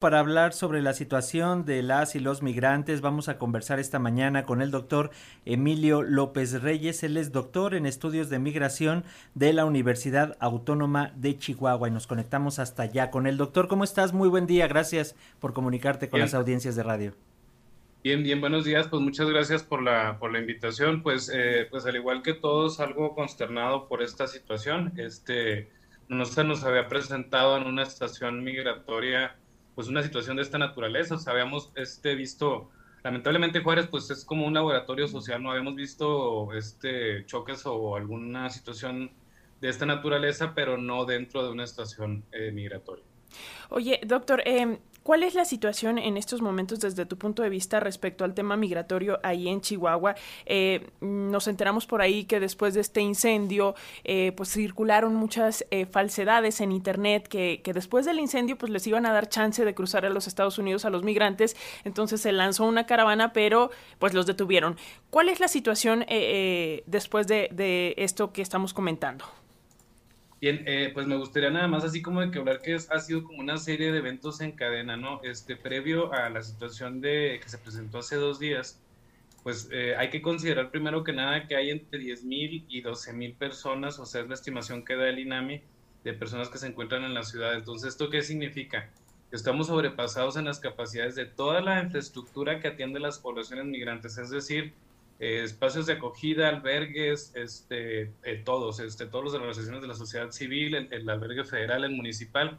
Para hablar sobre la situación de las y los migrantes, vamos a conversar esta mañana con el doctor Emilio López Reyes. Él es doctor en estudios de migración de la Universidad Autónoma de Chihuahua y nos conectamos hasta allá con el doctor. ¿Cómo estás? Muy buen día. Gracias por comunicarte con las audiencias de radio. Bien, bien, buenos días. Pues muchas gracias por la, por la invitación. Pues, eh, pues al igual que todos, algo consternado por esta situación. Este, no se nos había presentado en una estación migratoria pues una situación de esta naturaleza. O sea, habíamos este, visto, lamentablemente Juárez pues es como un laboratorio social, no habíamos visto este, choques o alguna situación de esta naturaleza, pero no dentro de una estación eh, migratoria. Oye, doctor, eh, ¿Cuál es la situación en estos momentos desde tu punto de vista respecto al tema migratorio ahí en Chihuahua? Eh, nos enteramos por ahí que después de este incendio, eh, pues circularon muchas eh, falsedades en Internet que, que, después del incendio pues les iban a dar chance de cruzar a los Estados Unidos a los migrantes. Entonces se lanzó una caravana, pero pues los detuvieron. ¿Cuál es la situación después de, de esto que estamos comentando? Bien, eh, pues me gustaría nada más así como de que hablar que ha sido como una serie de eventos en cadena, ¿no? Este, previo a la situación de que se presentó hace dos días, pues eh, hay que considerar primero que nada que hay entre 10.000 y 12.000 personas, o sea, es la estimación que da el INAMI de personas que se encuentran en la ciudad. Entonces, ¿esto qué significa? Estamos sobrepasados en las capacidades de toda la infraestructura que atiende las poblaciones migrantes, es decir, eh, espacios de acogida, albergues, este, eh, todos, este, todos los las organizaciones de la sociedad civil, el, albergue federal, el municipal,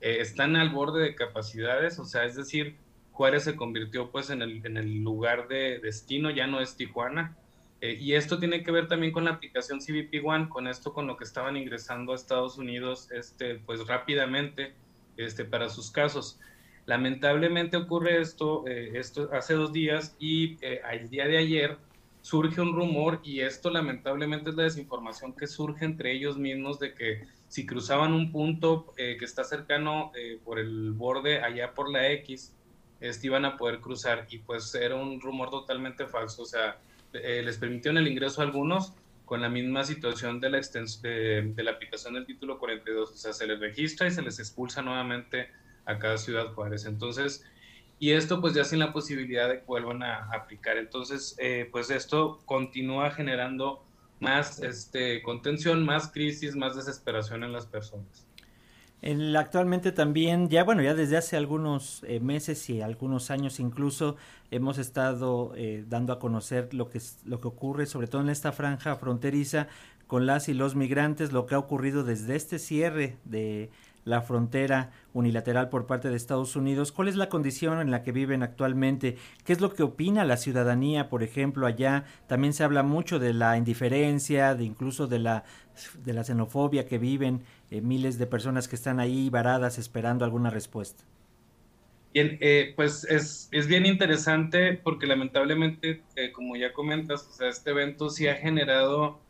eh, están al borde de capacidades, o sea, es decir, Juárez se convirtió pues en el, en el lugar de destino, ya no es Tijuana, y esto tiene que ver también con la aplicación CBP One, con esto, con lo que estaban ingresando a Estados Unidos, este, pues rápidamente, este, para sus casos. Lamentablemente ocurre esto, esto hace dos días y el día de ayer surge un rumor y esto lamentablemente es la desinformación que surge entre ellos mismos de que si cruzaban un punto eh, que está cercano eh, por el borde allá por la X, este, iban a poder cruzar. Y pues era un rumor totalmente falso, o sea, eh, les permitieron el ingreso a algunos con la misma situación de la, de, de la aplicación del título 42, o sea, se les registra y se les expulsa nuevamente a cada ciudad Juárez. Entonces, y esto pues ya sin la posibilidad de que vuelvan a aplicar. Entonces, eh, pues esto continúa generando más este, contención, más crisis, más desesperación en las personas. El, actualmente también, ya bueno, ya desde hace algunos eh, meses y algunos años incluso hemos estado eh, dando a conocer lo que, lo que ocurre, sobre todo en esta franja fronteriza con las y los migrantes, lo que ha ocurrido desde este cierre de la frontera unilateral por parte de Estados Unidos. ¿Cuál es la condición en la que viven actualmente? ¿Qué es lo que opina la ciudadanía, por ejemplo, allá? También se habla mucho de la indiferencia, de incluso de la, de la xenofobia que viven eh, miles de personas que están ahí varadas esperando alguna respuesta. Bien, eh, pues es, es, bien interesante porque lamentablemente, eh, como ya comentas, este evento sí ha generado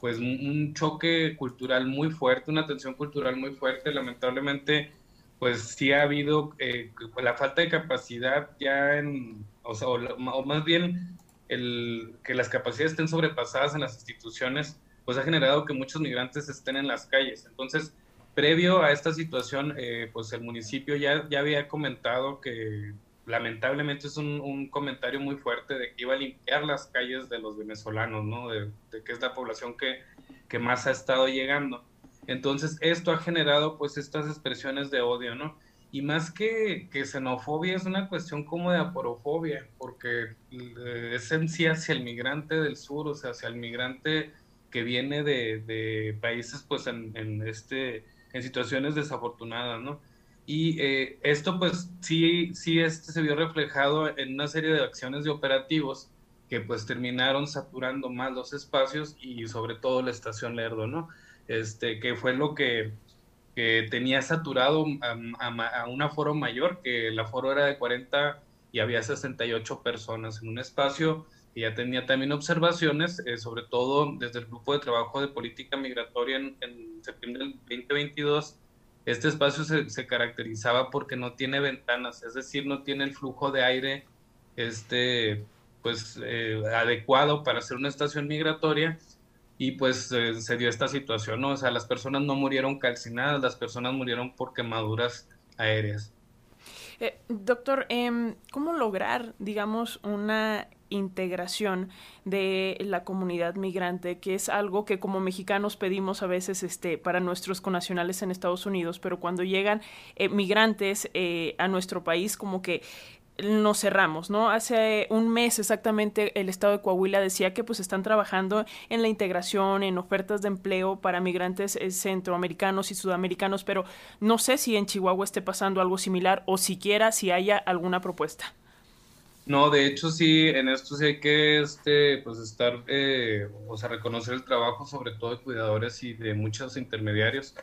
pues un, choque cultural muy fuerte, una tensión cultural muy fuerte. Lamentablemente, pues sí ha habido eh, la falta de capacidad ya en, o, sea, o, más bien el, que las capacidades estén sobrepasadas en las instituciones, pues ha generado que muchos migrantes estén en las calles. Entonces, previo a esta situación, eh, pues el municipio ya, ya había comentado que lamentablemente es un, comentario muy fuerte de que iba a limpiar las calles de los venezolanos, ¿no? De, que es la población que, que, más ha estado llegando. Entonces, esto ha generado pues estas expresiones de odio, ¿no? Y más que, que xenofobia es una cuestión como de aporofobia, porque eh, es en hacia el migrante del sur, o sea, hacia el migrante que viene de, de países pues en, en, este, en situaciones desafortunadas, ¿no? Y eh, esto pues sí, sí este se vio reflejado en una serie de acciones de operativos que pues terminaron saturando más los espacios y sobre todo la estación Lerdo, ¿no? Este, que fue lo que, que tenía saturado a, un aforo mayor, que el aforo era de 40 y había 68 personas en un espacio y ya tenía también observaciones, eh, sobre todo desde el grupo de trabajo de política migratoria en, en septiembre del 2022, este espacio se, caracterizaba porque no tiene ventanas, es decir, no tiene el flujo de aire este, pues, eh, adecuado para hacer una estación migratoria y pues eh, se dio esta situación. O sea, las personas no murieron calcinadas, las personas murieron por quemaduras aéreas. Eh, doctor, em, ¿cómo lograr, digamos, una integración de la comunidad migrante, que es algo que como mexicanos pedimos a veces este, para nuestros conacionales en Estados Unidos, pero cuando llegan eh, migrantes eh, a nuestro país, como que nos cerramos, ¿no? Hace un mes exactamente el estado de Coahuila decía que pues están trabajando en la integración, en ofertas de empleo para migrantes eh, centroamericanos y sudamericanos, pero no sé si en Chihuahua esté pasando algo similar o siquiera si haya alguna propuesta. No, de hecho sí, en esto sí hay que este, pues estar, eh, o sea, reconocer el trabajo sobre todo de cuidadores y de muchos intermediarios.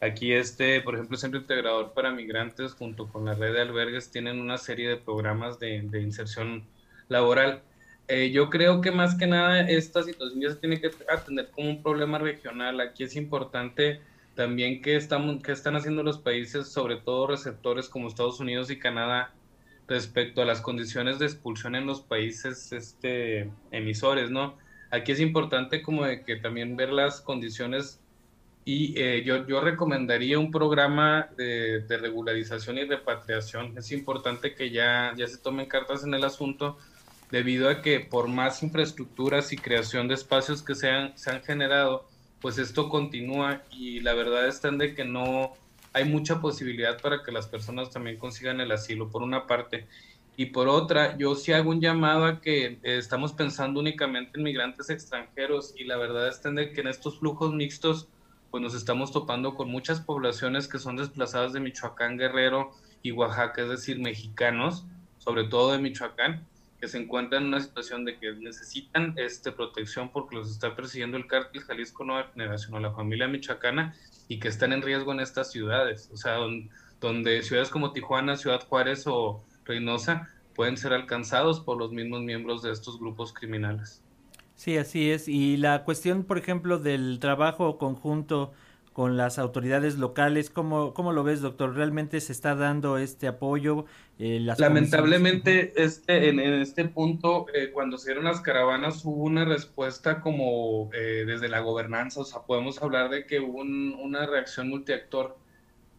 Aquí, este, por ejemplo, el Centro Integrador para Migrantes, junto con la red de albergues, tienen una serie de programas de, inserción laboral. Eh, yo creo que más que nada esta situación ya se tiene que atender como un problema regional. Aquí es importante también que, estamos, que están haciendo los países, sobre todo receptores como Estados Unidos y Canadá, respecto a las condiciones de expulsión en los países este, emisores, ¿no? Aquí es importante como de que también ver las condiciones y eh, yo, yo recomendaría un programa de, de, regularización y repatriación. Es importante que ya, ya se tomen cartas en el asunto debido a que por más infraestructuras y creación de espacios que se han, se han generado, pues esto continúa y la verdad está en que no hay mucha posibilidad para que las personas también consigan el asilo, por una parte. Y por otra, yo sí hago un llamado a que eh, estamos pensando únicamente en migrantes extranjeros y la verdad de que en estos flujos mixtos pues nos estamos topando con muchas poblaciones que son desplazadas de Michoacán, Guerrero y Oaxaca, es decir, mexicanos, sobre todo de Michoacán, que se encuentran en una situación de que necesitan este, protección porque los está persiguiendo el cártel Jalisco Nueva Generación o la familia michoacana y que están en riesgo en estas ciudades, o sea, donde ciudades como Tijuana, Ciudad Juárez o Reynosa pueden ser alcanzados por los mismos miembros de estos grupos criminales. Sí, así es. Y la cuestión, por ejemplo, del trabajo conjunto con las autoridades locales, ¿cómo, cómo lo ves, doctor? ¿Realmente se está dando este apoyo? Eh, Lamentablemente, este, en, este punto, eh, cuando se dieron las caravanas, hubo una respuesta como eh, desde la gobernanza, o sea, podemos hablar de que hubo una reacción multiactor,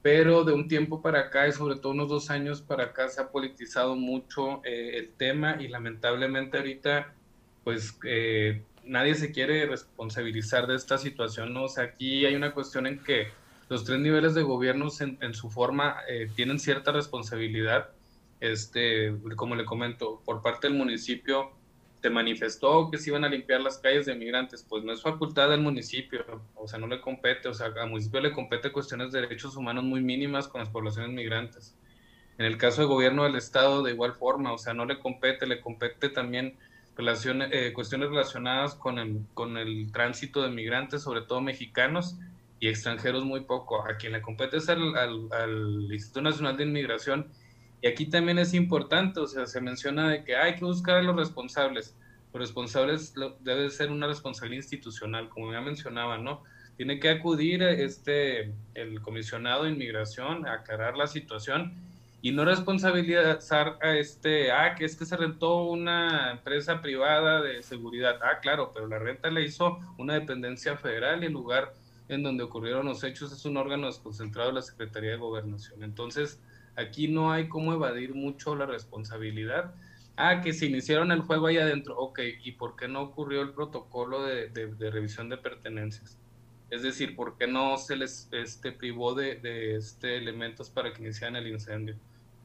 pero de un tiempo para acá, y sobre todo unos dos años para acá, se ha politizado mucho el tema y lamentablemente ahorita pues eh, nadie se quiere responsabilizar de esta situación, ¿no? O sea, aquí hay una cuestión en que los tres niveles de gobierno en, su forma eh, tienen cierta responsabilidad. Este, como le comento, por parte del municipio se manifestó que se iban a limpiar las calles de migrantes, pues no es facultad del municipio, o sea, no le compete, o sea, al municipio le compete cuestiones de derechos humanos muy mínimas con las poblaciones migrantes. En el caso del gobierno del estado, de igual forma, o sea, no le compete, le compete también relaciones, eh, cuestiones relacionadas con el, con el tránsito de migrantes, sobre todo mexicanos y extranjeros muy poco. A quien le compete es al, al, Instituto Nacional de Inmigración. Y aquí también es importante, o sea, se menciona de que hay que buscar a los responsables. Los responsables debe ser una responsabilidad institucional, como ya mencionaba, ¿no? Tiene que acudir este, el comisionado de inmigración a aclarar la situación y no responsabilizar a este, ah, que es que se rentó una empresa privada de seguridad. Ah, claro, pero la renta le hizo una dependencia federal y el lugar en donde ocurrieron los hechos es un órgano desconcentrado de la Secretaría de Gobernación. Entonces, aquí no hay cómo evadir mucho la responsabilidad. Ah, que se iniciaron el juego ahí adentro. Ok, ¿y por qué no ocurrió el protocolo de, de revisión de pertenencias? Es decir, ¿por qué no se les este, privó de, de este, elementos para que iniciaran el incendio?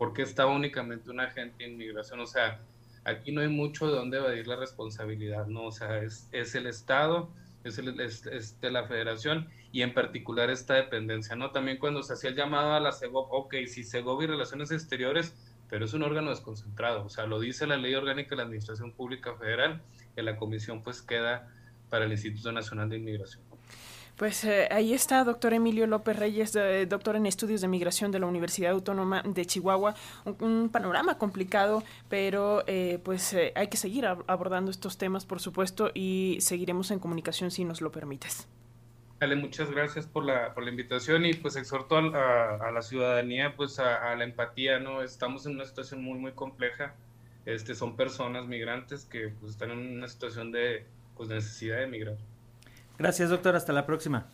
¿Por qué estaba únicamente un agente de inmigración? O sea, aquí no hay mucho de dónde evadir la responsabilidad, ¿no? O sea, es, el Estado, es, de la Federación y en particular esta dependencia, ¿no? También cuando se hacía el llamado a la CEGOP, ok, si CEGOP y Relaciones Exteriores, pero es un órgano desconcentrado, o sea, lo dice la Ley Orgánica de la Administración Pública Federal, que la comisión pues queda para el Instituto Nacional de Inmigración. Pues eh, ahí está, doctor Emilio López Reyes, doctor en estudios de migración de la Universidad Autónoma de Chihuahua. Un, panorama complicado, pero eh, pues eh, hay que seguir abordando estos temas, por supuesto, y seguiremos en comunicación si nos lo permites. Dale, muchas gracias por la, por la invitación y pues exhorto a, la ciudadanía pues a, la empatía, ¿no? Estamos en una situación muy, muy compleja. Este, son personas migrantes que pues, están en una situación de pues, necesidad de emigrar. Gracias, doctor. Hasta la próxima.